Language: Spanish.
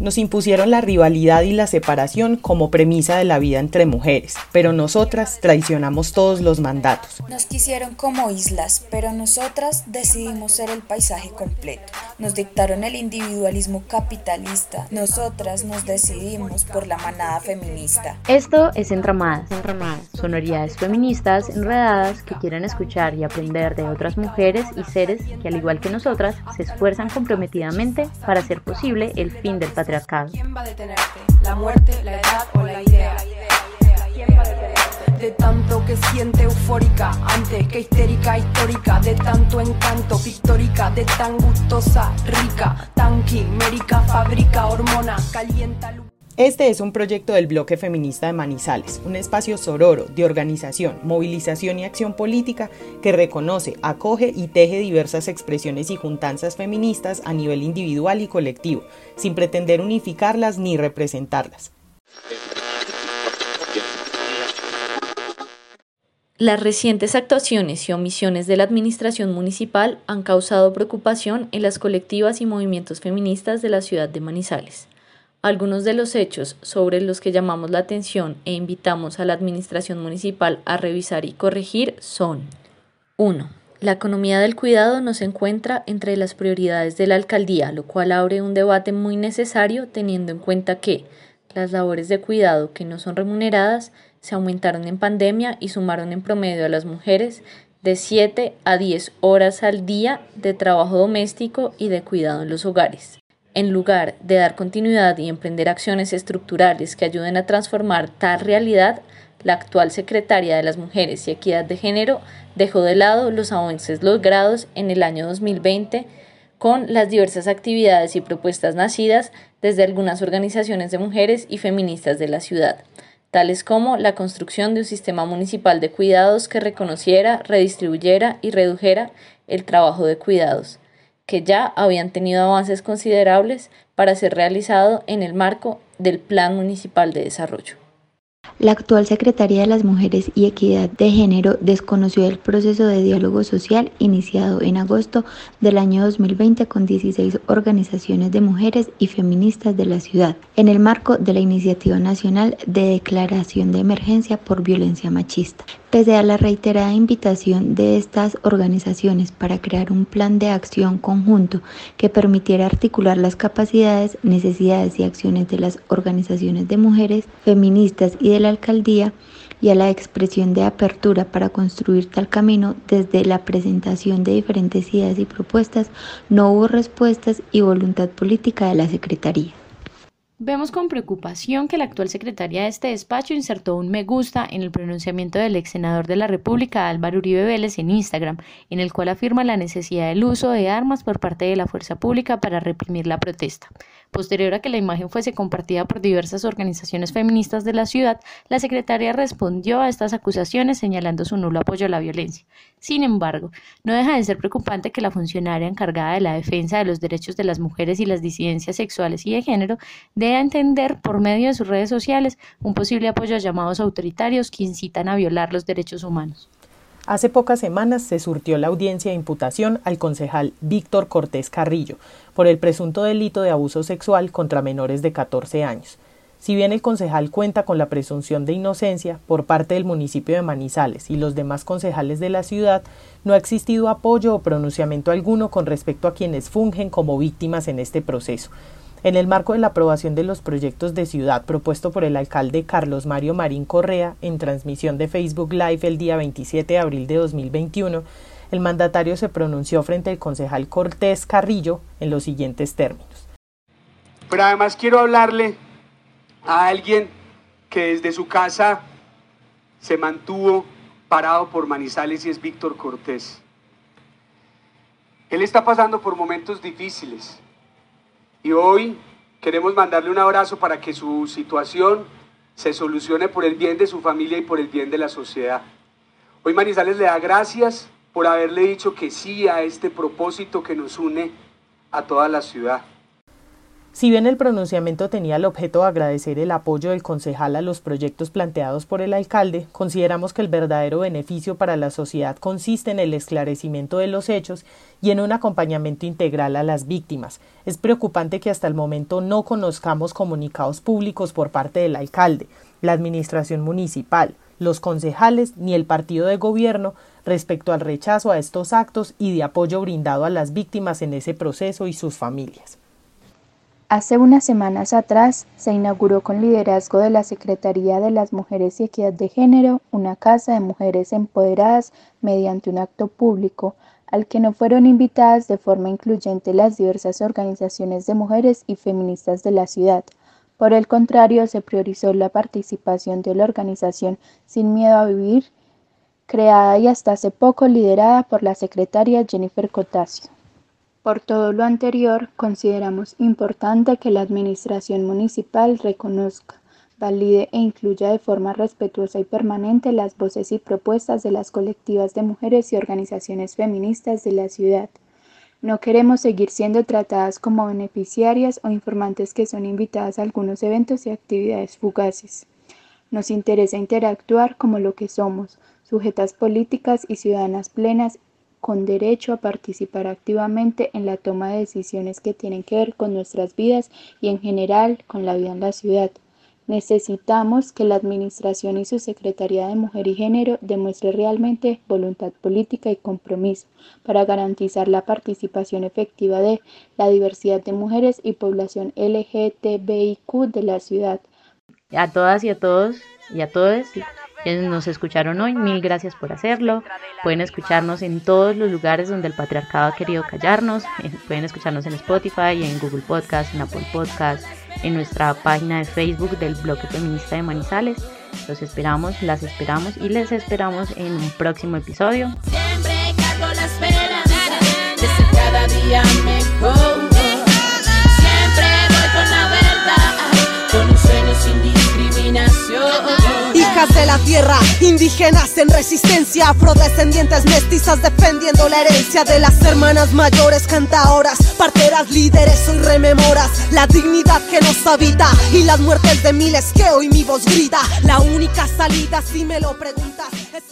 Nos impusieron la rivalidad y la separación como premisa de la vida entre mujeres, pero nosotras traicionamos todos los mandatos. Nos quisieron como islas, pero nosotras decidimos ser el paisaje completo. Nos dictaron el individualismo capitalista, nosotras nos decidimos por la manada feminista. Esto es Entramadas, Entramadas, sonoridades feministas enredadas que quieren escuchar y aprender de otras mujeres y seres que al igual que nosotras se esfuerzan comprometidamente para hacer posible el fin del patriarcado ¿Quién va a detenerte? ¿La muerte, la edad o la idea? ¿Quién va a detenerte? De tanto que siente eufórica, antes que histérica, histórica, de tanto encanto, pictórica, de tan gustosa, rica, tan quimérica, fabrica, hormona, calienta, este es un proyecto del Bloque Feminista de Manizales, un espacio sororo de organización, movilización y acción política que reconoce, acoge y teje diversas expresiones y juntanzas feministas a nivel individual y colectivo, sin pretender unificarlas ni representarlas. Las recientes actuaciones y omisiones de la administración municipal han causado preocupación en las colectivas y movimientos feministas de la ciudad de Manizales. Algunos de los hechos sobre los que llamamos la atención e invitamos a la Administración Municipal a revisar y corregir son 1. La economía del cuidado no se encuentra entre las prioridades de la alcaldía, lo cual abre un debate muy necesario teniendo en cuenta que las labores de cuidado que no son remuneradas se aumentaron en pandemia y sumaron en promedio a las mujeres de 7 a 10 horas al día de trabajo doméstico y de cuidado en los hogares. En lugar de dar continuidad y emprender acciones estructurales que ayuden a transformar tal realidad, la actual secretaria de las Mujeres y Equidad de Género dejó de lado los avances logrados en el año 2020 con las diversas actividades y propuestas nacidas desde algunas organizaciones de mujeres y feministas de la ciudad, tales como la construcción de un sistema municipal de cuidados que reconociera, redistribuyera y redujera el trabajo de cuidados que ya habían tenido avances considerables para ser realizado en el marco del Plan Municipal de Desarrollo. La actual Secretaría de las Mujeres y Equidad de Género desconoció el proceso de diálogo social iniciado en agosto del año 2020 con 16 organizaciones de mujeres y feministas de la ciudad, en el marco de la Iniciativa Nacional de Declaración de Emergencia por Violencia Machista. Pese a la reiterada invitación de estas organizaciones para crear un plan de acción conjunto que permitiera articular las capacidades, necesidades y acciones de las organizaciones de mujeres, feministas y de la alcaldía, y a la expresión de apertura para construir tal camino desde la presentación de diferentes ideas y propuestas, no hubo respuestas y voluntad política de la Secretaría. Vemos con preocupación que la actual secretaria de este despacho insertó un me gusta en el pronunciamiento del ex senador de la República Álvaro Uribe Vélez en Instagram, en el cual afirma la necesidad del uso de armas por parte de la fuerza pública para reprimir la protesta. Posterior a que la imagen fuese compartida por diversas organizaciones feministas de la ciudad, la secretaria respondió a estas acusaciones señalando su nulo apoyo a la violencia. Sin embargo, no deja de ser preocupante que la funcionaria encargada de la defensa de los derechos de las mujeres y las disidencias sexuales y de género a entender por medio de sus redes sociales un posible apoyo a llamados autoritarios que incitan a violar los derechos humanos. Hace pocas semanas se surtió la audiencia de imputación al concejal Víctor Cortés Carrillo por el presunto delito de abuso sexual contra menores de 14 años. Si bien el concejal cuenta con la presunción de inocencia por parte del municipio de Manizales y los demás concejales de la ciudad, no ha existido apoyo o pronunciamiento alguno con respecto a quienes fungen como víctimas en este proceso. En el marco de la aprobación de los proyectos de ciudad propuesto por el alcalde Carlos Mario Marín Correa en transmisión de Facebook Live el día 27 de abril de 2021, el mandatario se pronunció frente al concejal Cortés Carrillo en los siguientes términos. Pero además quiero hablarle a alguien que desde su casa se mantuvo parado por Manizales y es Víctor Cortés. Él está pasando por momentos difíciles y hoy queremos mandarle un abrazo para que su situación se solucione por el bien de su familia y por el bien de la sociedad. Hoy Manizales le da gracias por haberle dicho que sí a este propósito que nos une a toda la ciudad. Si bien el pronunciamiento tenía el objeto de agradecer el apoyo del concejal a los proyectos planteados por el alcalde, consideramos que el verdadero beneficio para la sociedad consiste en el esclarecimiento de los hechos y en un acompañamiento integral a las víctimas. Es preocupante que hasta el momento no conozcamos comunicados públicos por parte del alcalde, la administración municipal, los concejales ni el partido de gobierno respecto al rechazo a estos actos y de apoyo brindado a las víctimas en ese proceso y sus familias. Hace unas semanas atrás se inauguró con liderazgo de la Secretaría de las Mujeres y Equidad de Género una casa de mujeres empoderadas mediante un acto público al que no fueron invitadas de forma incluyente las diversas organizaciones de mujeres y feministas de la ciudad. Por el contrario, se priorizó la participación de la organización Sin Miedo a Vivir, creada y hasta hace poco liderada por la secretaria Jennifer Cotasio. Por todo lo anterior, consideramos importante que la Administración Municipal reconozca, valide e incluya de forma respetuosa y permanente las voces y propuestas de las colectivas de mujeres y organizaciones feministas de la ciudad. No queremos seguir siendo tratadas como beneficiarias o informantes que son invitadas a algunos eventos y actividades fugaces. Nos interesa interactuar como lo que somos, sujetas políticas y ciudadanas plenas con derecho a participar activamente en la toma de decisiones que tienen que ver con nuestras vidas y en general con la vida en la ciudad. Necesitamos que la Administración y su Secretaría de Mujer y Género demuestre realmente voluntad política y compromiso para garantizar la participación efectiva de la diversidad de mujeres y población LGTBIQ de la ciudad. A todas y a todos y a todos nos escucharon hoy, mil gracias por hacerlo. Pueden escucharnos en todos los lugares donde el patriarcado ha querido callarnos. Pueden escucharnos en Spotify, en Google Podcast, en Apple Podcast, en nuestra página de Facebook del bloque feminista de Manizales. Los esperamos, las esperamos y les esperamos en un próximo episodio. Indígenas en resistencia, afrodescendientes mestizas defendiendo la herencia de las hermanas mayores, cantaoras, parteras, líderes, hoy rememoras la dignidad que nos habita y las muertes de miles que hoy mi voz grita. La única salida, si me lo preguntas, es